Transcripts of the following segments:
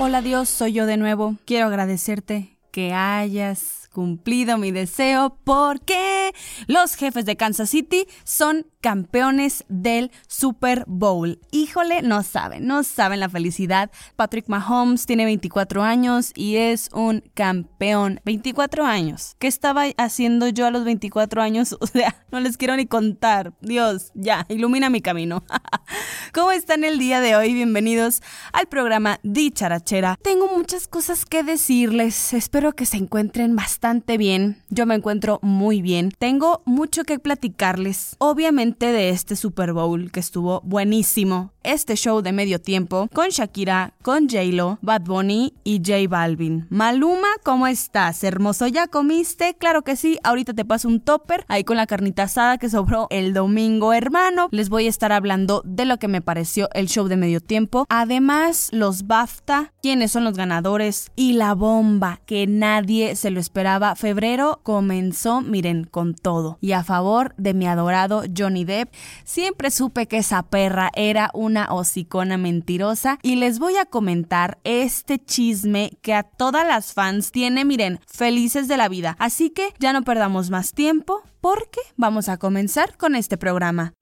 Hola Dios, soy yo de nuevo. Quiero agradecerte que hayas cumplido mi deseo porque los jefes de Kansas City son campeones del Super Bowl. Híjole, no saben, no saben la felicidad. Patrick Mahomes tiene 24 años y es un campeón. 24 años. ¿Qué estaba haciendo yo a los 24 años? O sea, no les quiero ni contar. Dios, ya, ilumina mi camino. ¿Cómo están el día de hoy? Bienvenidos al programa Dicharachera. Tengo muchas cosas que decirles. Espero que se encuentren bastante bien. Yo me encuentro muy bien. Tengo mucho que platicarles. Obviamente de este Super Bowl que estuvo buenísimo. Este show de medio tiempo con Shakira, con J-Lo, Bad Bunny y J Balvin. Maluma, ¿cómo estás? Hermoso, ¿ya comiste? Claro que sí. Ahorita te paso un topper ahí con la carnita asada que sobró el domingo, hermano. Les voy a estar hablando de lo que me pareció el show de medio tiempo. Además, los BAFTA, quiénes son los ganadores y la bomba que nadie se lo esperaba. Febrero comenzó, miren, con todo. Y a favor de mi adorado Johnny Depp, siempre supe que esa perra era una hocicona mentirosa y les voy a comentar este chisme que a todas las fans tiene, miren, felices de la vida. Así que ya no perdamos más tiempo porque vamos a comenzar con este programa.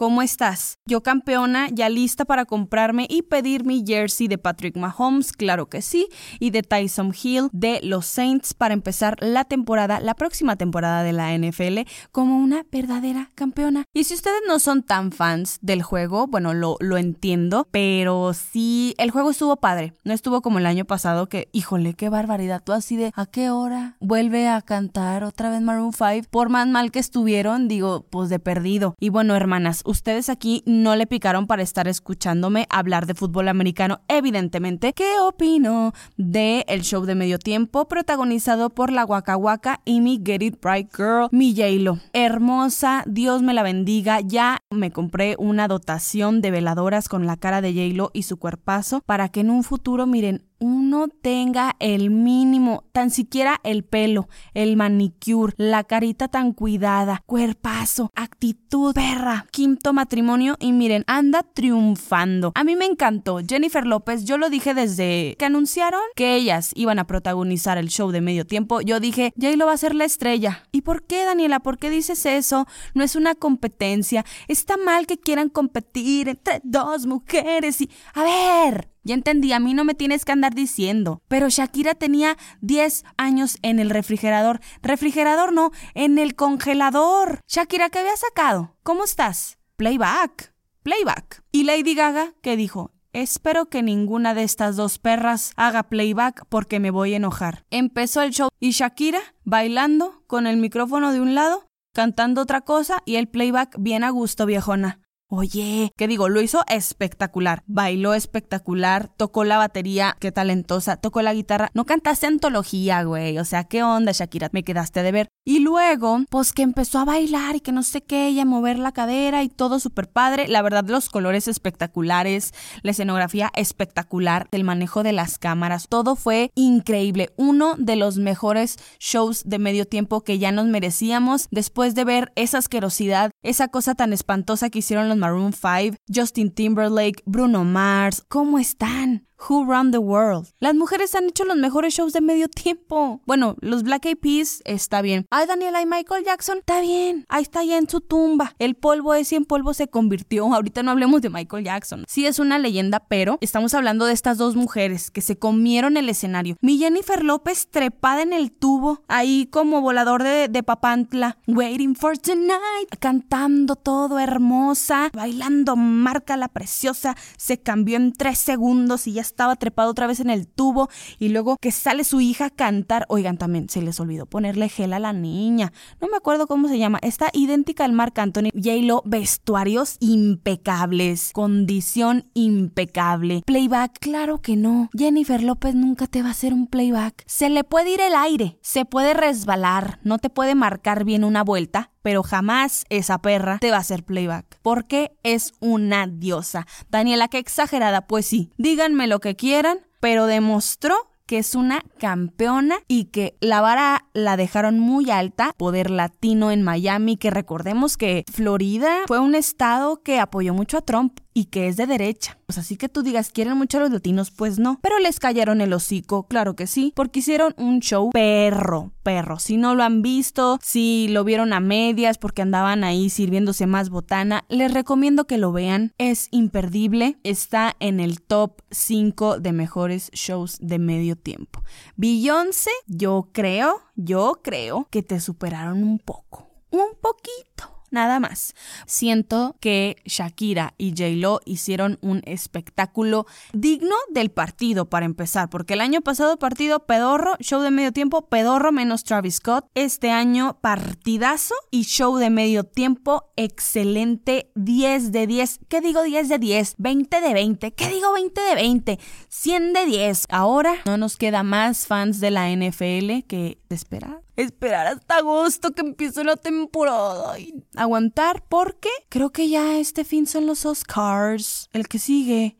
¿Cómo estás? Yo campeona, ya lista para comprarme y pedir mi jersey de Patrick Mahomes, claro que sí, y de Tyson Hill de los Saints para empezar la temporada, la próxima temporada de la NFL como una verdadera campeona. Y si ustedes no son tan fans del juego, bueno, lo, lo entiendo, pero sí, el juego estuvo padre. No estuvo como el año pasado que, híjole, qué barbaridad, tú así de, ¿a qué hora vuelve a cantar otra vez Maroon 5? Por más mal que estuvieron, digo, pues de perdido. Y bueno, hermanas, ustedes aquí no le picaron para estar escuchándome hablar de fútbol americano, evidentemente. ¿Qué opino de el show de medio tiempo protagonizado por la Waka Waka y mi Get It Right Girl, mi J-Lo? Hermosa, Dios me la bendiga. Ya me compré una dotación de veladoras con la cara de J-Lo y su cuerpazo para que en un futuro, miren, uno tenga el mínimo, tan siquiera el pelo, el manicure, la carita tan cuidada, cuerpazo, actitud, perra, quinto matrimonio y miren, anda triunfando. A mí me encantó. Jennifer López, yo lo dije desde que anunciaron que ellas iban a protagonizar el show de medio tiempo. Yo dije, lo va a ser la estrella. ¿Y por qué, Daniela? ¿Por qué dices eso? No es una competencia. Está mal que quieran competir entre dos mujeres y... A ver, ya entendí, a mí no me tienes que andar diciendo. Pero Shakira tenía 10 años en el refrigerador. Refrigerador no, en el congelador. Shakira, ¿qué había sacado? ¿Cómo estás? Playback. Playback. ¿Y Lady Gaga qué dijo? Espero que ninguna de estas dos perras haga playback porque me voy a enojar. Empezó el show y Shakira bailando con el micrófono de un lado, cantando otra cosa y el playback bien a gusto, viejona. Oye, ¿qué digo? Lo hizo espectacular. Bailó espectacular, tocó la batería, qué talentosa, tocó la guitarra. No cantaste antología, güey. O sea, ¿qué onda, Shakira? Me quedaste de ver. Y luego, pues que empezó a bailar y que no sé qué, y a mover la cadera y todo súper padre. La verdad, los colores espectaculares, la escenografía espectacular, el manejo de las cámaras, todo fue increíble. Uno de los mejores shows de medio tiempo que ya nos merecíamos después de ver esa asquerosidad, esa cosa tan espantosa que hicieron los Maroon 5, Justin Timberlake, Bruno Mars. ¿Cómo están? Who Run the World. Las mujeres han hecho los mejores shows de medio tiempo. Bueno, los Black Eyed Peas está bien. Ay, Daniela y Michael Jackson está bien. Ahí está ya en su tumba. El polvo ese en polvo se convirtió. Ahorita no hablemos de Michael Jackson. Sí es una leyenda, pero estamos hablando de estas dos mujeres que se comieron el escenario. Mi Jennifer López trepada en el tubo, ahí como volador de, de Papantla. Waiting for tonight. Cantando todo hermosa. Bailando marca la preciosa. Se cambió en tres segundos y ya estaba trepado otra vez en el tubo y luego que sale su hija a cantar. Oigan, también se les olvidó ponerle gel a la niña. No me acuerdo cómo se llama. Está idéntica al Marc Anthony. J-Lo, vestuarios impecables, condición impecable. Playback, claro que no. Jennifer López nunca te va a hacer un playback. Se le puede ir el aire, se puede resbalar, no te puede marcar bien una vuelta, pero jamás esa perra te va a hacer playback. Porque es una diosa. Daniela, qué exagerada. Pues sí, díganme lo que quieran, pero demostró que es una campeona y que la vara la dejaron muy alta, poder latino en Miami, que recordemos que Florida fue un estado que apoyó mucho a Trump y que es de derecha. Pues así que tú digas, ¿quieren mucho a los latinos? Pues no. Pero les cayeron el hocico, claro que sí, porque hicieron un show perro, perro. Si no lo han visto, si lo vieron a medias porque andaban ahí sirviéndose más botana, les recomiendo que lo vean. Es imperdible. Está en el top 5 de mejores shows de medio tiempo. Beyoncé, yo creo, yo creo que te superaron un poco. Un poquito nada más. Siento que Shakira y J-Lo hicieron un espectáculo digno del partido para empezar, porque el año pasado partido pedorro, show de medio tiempo, pedorro menos Travis Scott. Este año partidazo y show de medio tiempo excelente, 10 de 10. ¿Qué digo 10 de 10? 20 de 20. ¿Qué digo 20 de 20? 100 de 10. Ahora no nos queda más fans de la NFL que esperar esperar hasta agosto que empiece la temporada y aguantar porque creo que ya este fin son los Oscars. El que sigue.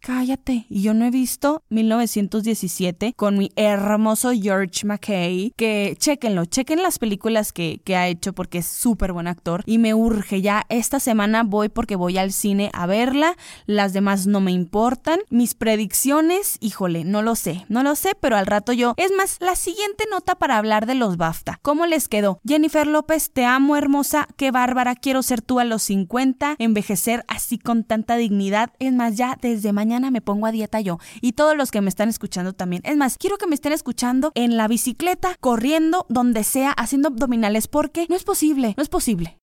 Cállate. Y yo no he visto 1917 con mi hermoso George McKay, que chequenlo, chequen las películas que, que ha hecho porque es súper buen actor y me urge ya. Esta semana voy porque voy al cine a verla, las demás no me importan. Mis predicciones, híjole, no lo sé, no lo sé, pero al rato yo. Es más, la siguiente nota para hablar de los BAFTA. ¿Cómo les quedó? Jennifer López, te amo hermosa, qué bárbara, quiero ser tú a los 50, envejecer así con tanta dignidad. Es más, ya desde mañana mañana me pongo a dieta yo. Y todos los que me están escuchando también. Es más, quiero que me estén escuchando en la bicicleta, corriendo, donde sea, haciendo abdominales, porque no es posible, no es posible.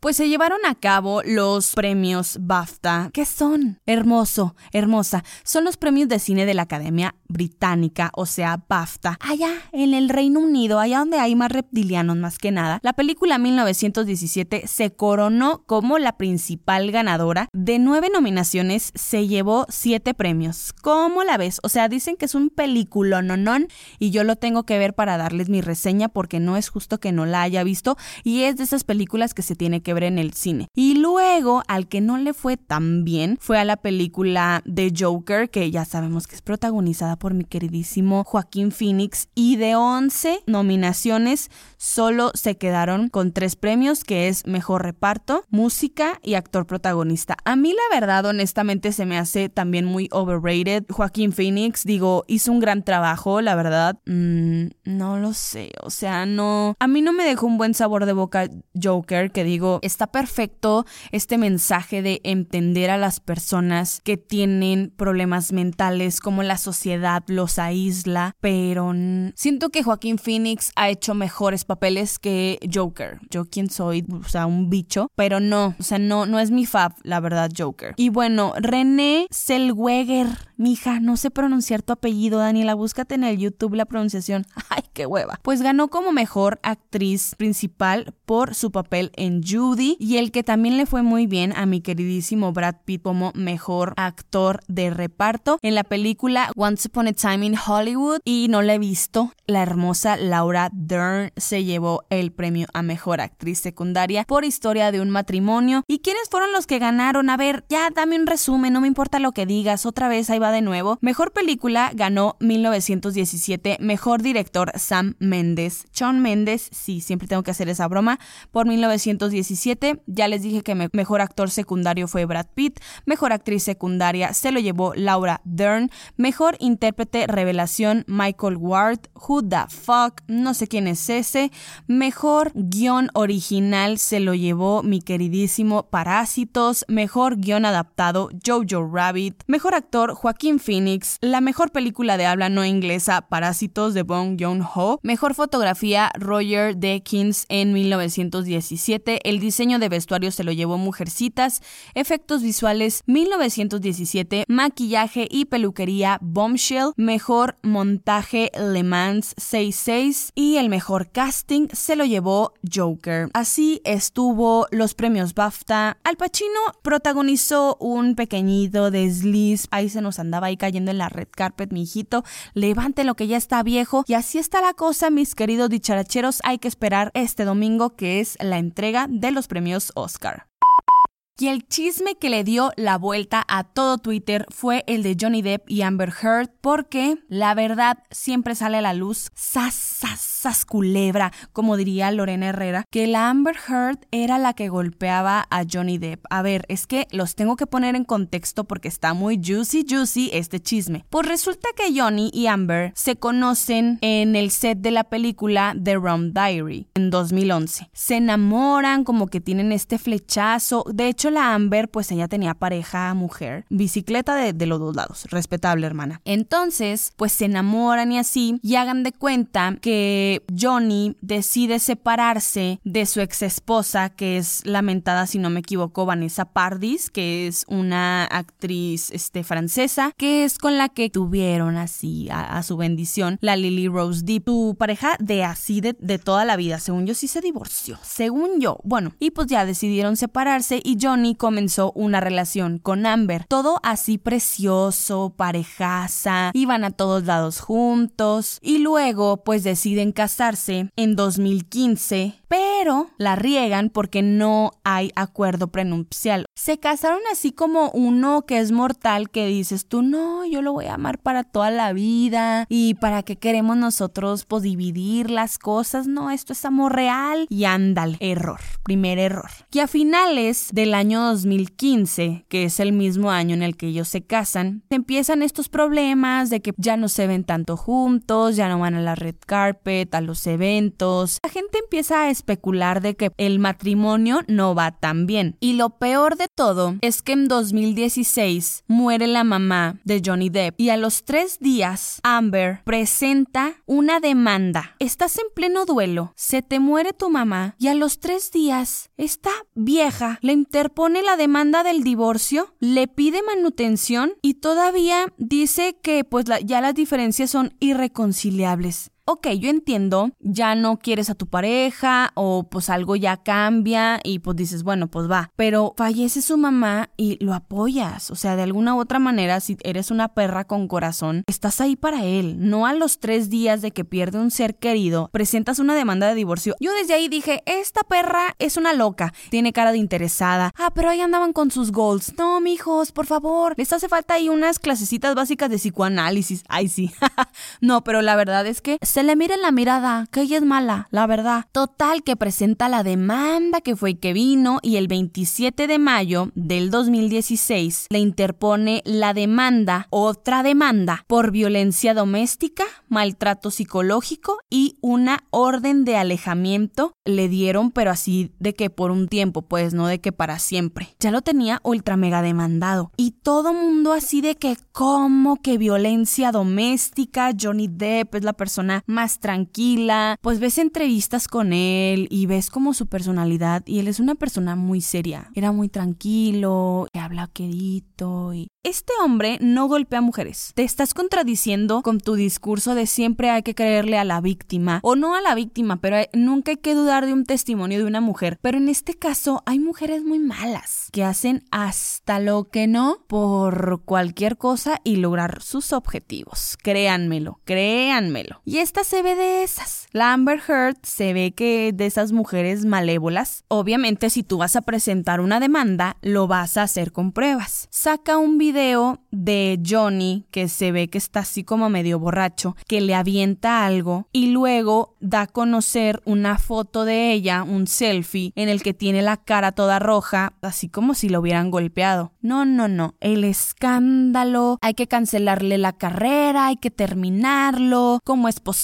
Pues se llevaron a cabo los premios BAFTA. ¿Qué son? Hermoso, hermosa. Son los premios de cine de la Academia Británica, o sea, BAFTA. Allá, en el Reino Unido, allá donde hay más reptilianos más que nada, la película 1917 se coronó como la principal ganadora. De nueve nominaciones, se llevó siete premios. ¿Cómo la ves? O sea, dicen que es un película non y yo lo tengo que ver para darles mi reseña porque no es justo que no la haya visto y es de esas películas que se tiene que en el cine. Y luego, al que no le fue tan bien, fue a la película de Joker, que ya sabemos que es protagonizada por mi queridísimo Joaquín Phoenix. Y de 11 nominaciones, solo se quedaron con tres premios, que es Mejor Reparto, Música y Actor Protagonista. A mí la verdad, honestamente, se me hace también muy overrated. Joaquín Phoenix, digo, hizo un gran trabajo, la verdad. Mm, no lo sé, o sea, no... A mí no me dejó un buen sabor de boca Joker, que digo, está perfecto este mensaje de entender a las personas que tienen problemas mentales, como la sociedad los aísla, pero siento que Joaquín Phoenix ha hecho mejores papeles que Joker. Yo quién soy, o sea, un bicho, pero no, o sea, no, no es mi fab, la verdad, Joker. Y bueno, René Selweger, mija, no sé pronunciar tu apellido, Daniela, búscate en el YouTube la pronunciación. Ay, qué hueva. Pues ganó como mejor actriz principal por su papel en Jude y el que también le fue muy bien a mi queridísimo Brad Pitt como mejor actor de reparto en la película Once Upon a Time in Hollywood y no la he visto. La hermosa Laura Dern se llevó el premio a mejor actriz secundaria por historia de un matrimonio. ¿Y quiénes fueron los que ganaron? A ver, ya dame un resumen, no me importa lo que digas, otra vez ahí va de nuevo. Mejor película ganó 1917, mejor director Sam Mendes. Sean Mendes, sí, siempre tengo que hacer esa broma, por 1917 ya les dije que mejor actor secundario fue Brad Pitt, mejor actriz secundaria se lo llevó Laura Dern, mejor intérprete revelación Michael Ward, Who the fuck, no sé quién es ese, mejor guion original se lo llevó mi queridísimo Parásitos, mejor guion adaptado Jojo Rabbit, mejor actor Joaquín Joaquin Phoenix, la mejor película de habla no inglesa, Parásitos de Bong Joon-ho, mejor fotografía, Roger Deakins en 1917, el diseño de vestuario se lo llevó Mujercitas, efectos visuales 1917, maquillaje y peluquería Bombshell, mejor montaje Le Mans 66 y el mejor casting se lo llevó Joker. Así estuvo los premios BAFTA. Al Pacino protagonizó un pequeñito desliz, ahí se nos andaba ahí cayendo en la red carpet, mi hijito. Levante lo que ya está viejo y así está la cosa, mis queridos dicharacheros. Hay que esperar este domingo que es la entrega de los premios Oscar. Y el chisme que le dio la vuelta a todo Twitter fue el de Johnny Depp y Amber Heard, porque la verdad siempre sale a la luz, sas, sas, sas culebra, como diría Lorena Herrera, que la Amber Heard era la que golpeaba a Johnny Depp. A ver, es que los tengo que poner en contexto porque está muy juicy, juicy este chisme. Pues resulta que Johnny y Amber se conocen en el set de la película The Rum Diary en 2011. Se enamoran, como que tienen este flechazo. De hecho, la Amber, pues ella tenía pareja mujer, bicicleta de, los dos lados, respetable hermana. Entonces, pues se enamoran y así, y hagan de cuenta que Johnny decide separarse de su ex esposa, que es lamentada, si no me equivoco, Vanessa Pardis, que es una actriz este, francesa, que es con la que tuvieron así a, su bendición la Lily Rose Deep, tu pareja de así de, de toda la vida. Según yo, sí se divorció. Según yo, bueno, y pues ya decidieron separarse y Johnny comenzó una relación con Amber. Todo así precioso, parejaza, iban a todos lados juntos y luego pues deciden casarse en 2015 pero la riegan porque no hay acuerdo prenupcial. Se casaron así como uno que es mortal que dices tú, no, yo lo voy a amar para toda la vida y para qué queremos nosotros pues dividir las cosas, no, esto es amor real y ándale, error, primer error. Y a finales del año 2015, que es el mismo año en el que ellos se casan, empiezan estos problemas de que ya no se ven tanto juntos, ya no van a la red carpet, a los eventos. La gente empieza a especular de que el matrimonio no va tan bien. Y lo peor de todo es que en 2016 muere la mamá de Johnny Depp y a los tres días Amber presenta una demanda. Estás en pleno duelo, se te muere tu mamá y a los tres días esta vieja le interpone la demanda del divorcio, le pide manutención y todavía dice que pues ya las diferencias son irreconciliables ok, yo entiendo, ya no quieres a tu pareja o pues algo ya cambia y pues dices, bueno, pues va, pero fallece su mamá y lo apoyas, o sea, de alguna u otra manera, si eres una perra con corazón, estás ahí para él, no a los tres días de que pierde un ser querido, presentas una demanda de divorcio. Yo desde ahí dije, esta perra es una loca, tiene cara de interesada, ah, pero ahí andaban con sus goals, no, mijos, por favor, les hace falta ahí unas clasecitas básicas de psicoanálisis, ay sí, no, pero la verdad es que le mira en la mirada que ella es mala, la verdad. Total que presenta la demanda que fue que vino y el 27 de mayo del 2016 le interpone la demanda, otra demanda, por violencia doméstica, maltrato psicológico y una orden de alejamiento. Le dieron, pero así de que por un tiempo, pues no de que para siempre. Ya lo tenía ultra mega demandado. Y todo mundo así de que, ¿cómo que violencia doméstica? Johnny Depp es la persona más tranquila, pues ves entrevistas con él y ves como su personalidad y él es una persona muy seria. Era muy tranquilo, que habla quedito y este hombre no golpea mujeres. Te estás contradiciendo con tu discurso de siempre hay que creerle a la víctima o no a la víctima, pero nunca hay que dudar de un testimonio de una mujer. Pero en este caso hay mujeres muy malas que hacen hasta lo que no por cualquier cosa y lograr sus objetivos. Créanmelo, créanmelo. Y esta se ve de esas. La Heard se ve que de esas mujeres malévolas. Obviamente si tú vas a presentar una demanda, lo vas a hacer con pruebas. Saca un video video de Johnny que se ve que está así como medio borracho, que le avienta algo y luego da a conocer una foto de ella, un selfie, en el que tiene la cara toda roja, así como si lo hubieran golpeado. No, no, no. El escándalo, hay que cancelarle la carrera, hay que terminarlo. ¿Cómo es posible?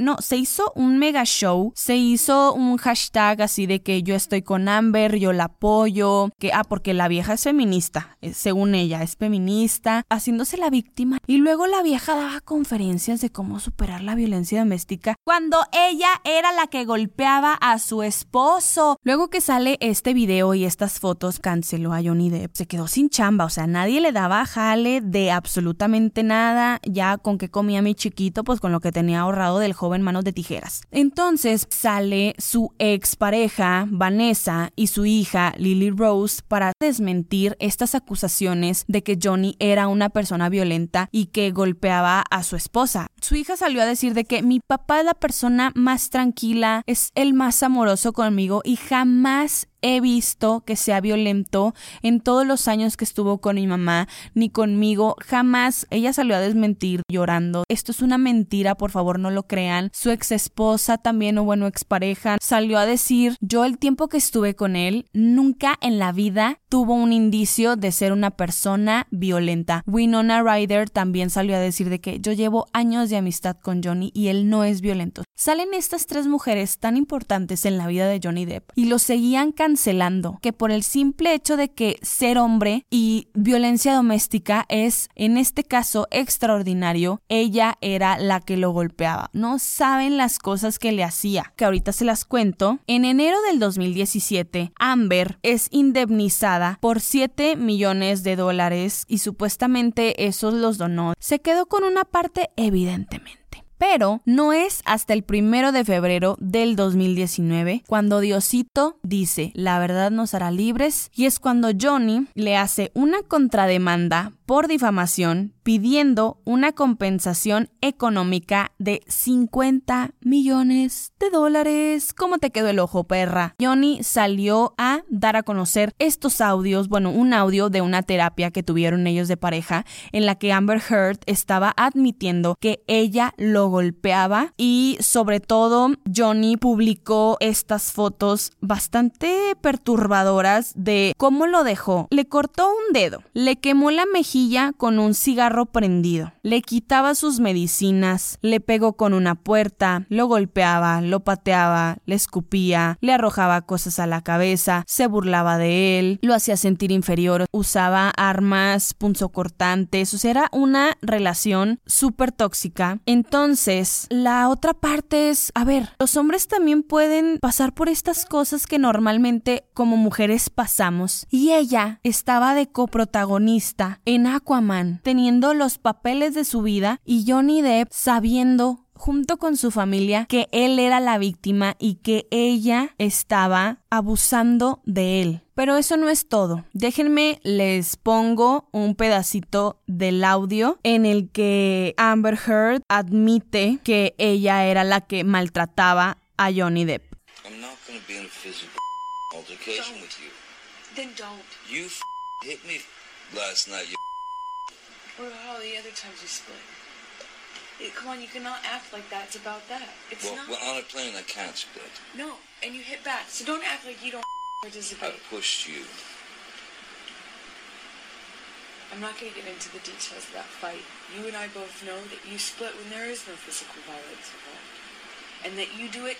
No, se hizo un mega show, se hizo un hashtag así de que yo estoy con Amber, yo la apoyo, que, ah, porque la vieja es feminista, eh, según ella, es feminista, haciéndose la víctima. Y luego la vieja daba conferencias de cómo superar la violencia doméstica cuando ella era la que golpeaba a su esposo. Luego que sale este video y estas fotos, canceló a Johnny Depp. Se quedó sin chamba, o sea, nadie le daba jale de absolutamente nada, ya con que comía mi chiquito, pues con lo que tenía ahorrado del joven manos de tijeras. Entonces sale su expareja, Vanessa, y su hija, Lily Rose, para desmentir estas acusaciones de que Johnny era una persona violenta y que golpeaba a su esposa. Su hija salió a decir de que mi papá es la persona más tranquila, es el más amoroso conmigo y jamás he visto que sea violento en todos los años que estuvo con mi mamá, ni conmigo, jamás. Ella salió a desmentir llorando. Esto es una mentira, por favor no lo crean. Su ex esposa también, o bueno, expareja, salió a decir, yo el tiempo que estuve con él, nunca en la vida tuvo un indicio de ser una persona violenta. Winona Ryder también salió a decir de que yo llevo años de amistad con Johnny y él no es violento. Salen estas tres mujeres tan importantes en la vida de Johnny Depp y lo seguían cancelando, que por el simple hecho de que ser hombre y violencia doméstica es, en este caso, extraordinario, ella era la que lo golpeaba. No saben las cosas que le hacía, que ahorita se las cuento. En enero del 2017, Amber es indemnizada por 7 millones de dólares y supuestamente esos los donó. Se quedó con una parte evidentemente pero no es hasta el primero de febrero del 2019 cuando Diosito dice la verdad nos hará libres y es cuando Johnny le hace una contrademanda por difamación pidiendo una compensación económica de 50 millones de dólares. ¿Cómo te quedó el ojo, perra? Johnny salió a dar a conocer estos audios, bueno, un audio de una terapia que tuvieron ellos de pareja en la que Amber Heard estaba admitiendo que ella lo golpeaba y sobre todo Johnny publicó estas fotos bastante perturbadoras de cómo lo dejó. Le cortó un dedo, le quemó la mejilla con un cigarro prendido. Le quitaba sus medicinas, le pegó con una puerta, lo golpeaba, lo pateaba, le escupía, le arrojaba cosas a la cabeza, se burlaba de él, lo hacía sentir inferior, usaba armas punzocortantes, o sea, era una relación súper tóxica. Entonces, la otra parte es, a ver, los hombres también pueden pasar por estas cosas que normalmente como mujeres pasamos. Y ella estaba de coprotagonista en Aquaman, teniendo los papeles de su vida y Johnny Depp sabiendo junto con su familia que él era la víctima y que ella estaba abusando de él. Pero eso no es todo. Déjenme, les pongo un pedacito del audio en el que Amber Heard admite que ella era la que maltrataba a Johnny Depp. What about all the other times you split? It, come on, you cannot act like that. It's about that. It's well, not. Well, on a plane, I can't split. No, and you hit back. So don't act like you don't participate. I pushed you. I'm not going to get into the details of that fight. You and I both know that you split when there is no physical violence involved. And that you do it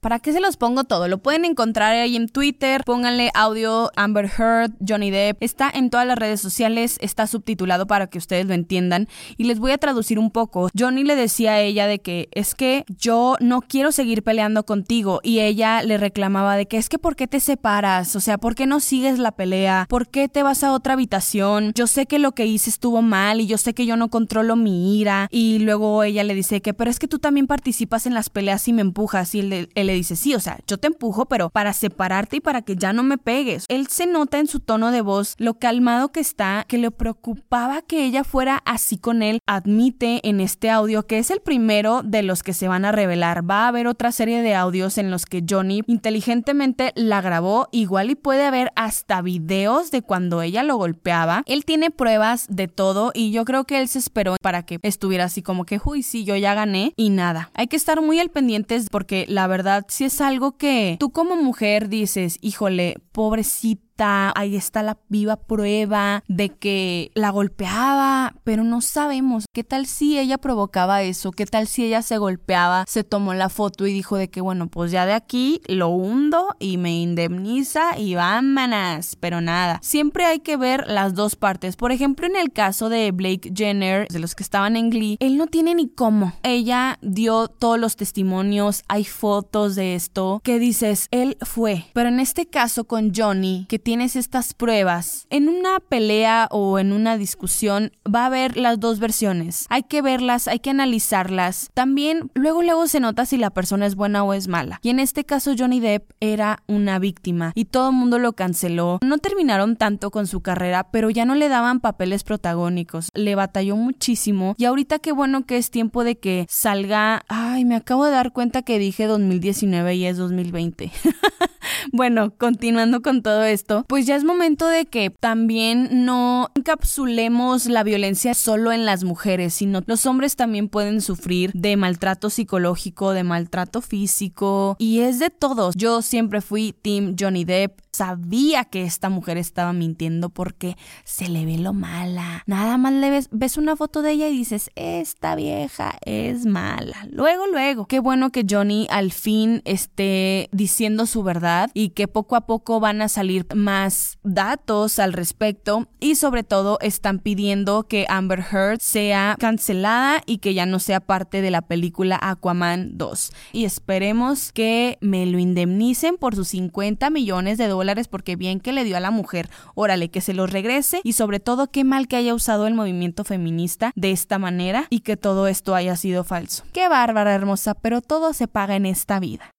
¿Para qué se los pongo todo? Lo pueden encontrar ahí en Twitter, pónganle audio Amber Heard, Johnny Depp, está en todas las redes sociales, está subtitulado para que ustedes lo entiendan y les voy a traducir un poco. Johnny le decía a ella de que es que yo no quiero seguir peleando contigo y ella le reclamaba de que es que ¿por qué te separas? O sea, ¿por qué no sigues la pelea? ¿Por qué te vas a otra habitación? Yo sé que lo que hice estuvo mal y yo sé que yo no controlo mi ira y luego ella le dice que, pero es que tú también participas en las peleas y me empujas. Y él, le dice, sí, o sea, yo te empujo, pero para separarte y para que ya no me pegues. Él se nota en su tono de voz lo calmado que está, que le preocupaba que ella fuera así con él. Admite en este audio que es el primero de los que se van a revelar. Va a haber otra serie de audios en los que Johnny inteligentemente la grabó. Igual y puede haber hasta videos de cuando ella lo golpeaba. Él tiene pruebas de todo y yo creo que él se esperó para que estuviera así como que, uy, sí, yo ya gané y nada. Hay que estar muy al pendientes porque la verdad si es algo que tú como mujer dices, híjole, pobrecito ahí está la viva prueba de que la golpeaba, pero no sabemos qué tal si ella provocaba eso, qué tal si ella se golpeaba, se tomó la foto y dijo de que bueno, pues ya de aquí lo hundo y me indemniza y vámonos, pero nada, siempre hay que ver las dos partes. Por ejemplo, en el caso de Blake Jenner, de los que estaban en Glee, él no tiene ni cómo. Ella dio todos los testimonios, hay fotos de esto que dices, él fue. Pero en este caso con Johnny, que tienes estas pruebas, en una pelea o en una discusión va a haber las dos versiones. Hay que verlas, hay que analizarlas. También luego luego se nota si la persona es buena o es mala. Y en este caso Johnny Depp era una víctima y todo el mundo lo canceló. No terminaron tanto con su carrera, pero ya no le daban papeles protagónicos. Le batalló muchísimo y ahorita qué bueno que es tiempo de que salga... Ay, me acabo de dar cuenta que dije 2019 y es 2020. bueno, continuando con todo esto, pues ya es momento de que también no encapsulemos la violencia solo en las mujeres, sino los hombres también pueden sufrir de maltrato psicológico, de maltrato físico y es de todos. Yo siempre fui Team Johnny Depp, sabía que esta mujer estaba mintiendo porque se le ve lo mala. Nada más le ves, ves una foto de ella y dices, esta vieja es mala. Luego, luego, qué bueno que Johnny al fin esté diciendo su verdad y que poco a poco van a salir más datos al respecto y sobre todo están pidiendo que Amber Heard sea cancelada y que ya no sea parte de la película Aquaman 2. Y esperemos que me lo indemnicen por sus 50 millones de dólares porque bien que le dio a la mujer, órale, que se los regrese y sobre todo qué mal que haya usado el movimiento feminista de esta manera y que todo esto haya sido falso. Qué bárbara hermosa, pero todo se paga en esta vida.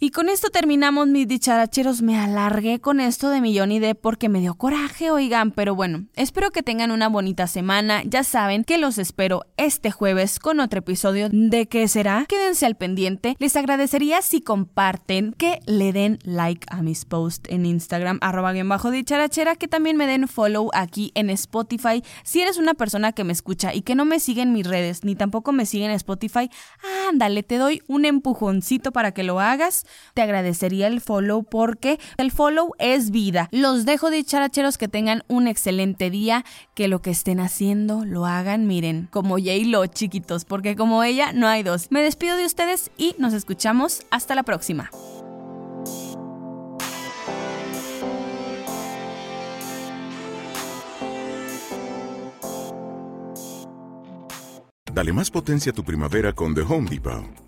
Y con esto terminamos mis dicharacheros. Me alargué con esto de Millón y de porque me dio coraje, oigan. Pero bueno, espero que tengan una bonita semana. Ya saben que los espero este jueves con otro episodio de ¿Qué será? Quédense al pendiente. Les agradecería si comparten, que le den like a mis posts en Instagram, arroba bien bajo dicharachera, que también me den follow aquí en Spotify. Si eres una persona que me escucha y que no me sigue en mis redes, ni tampoco me sigue en Spotify, ándale, te doy un empujoncito para que lo hagas te agradecería el follow porque el follow es vida. Los dejo de characheros que tengan un excelente día, que lo que estén haciendo lo hagan, miren, como J-Lo, chiquitos, porque como ella no hay dos. Me despido de ustedes y nos escuchamos hasta la próxima. Dale más potencia a tu primavera con The Home Depot.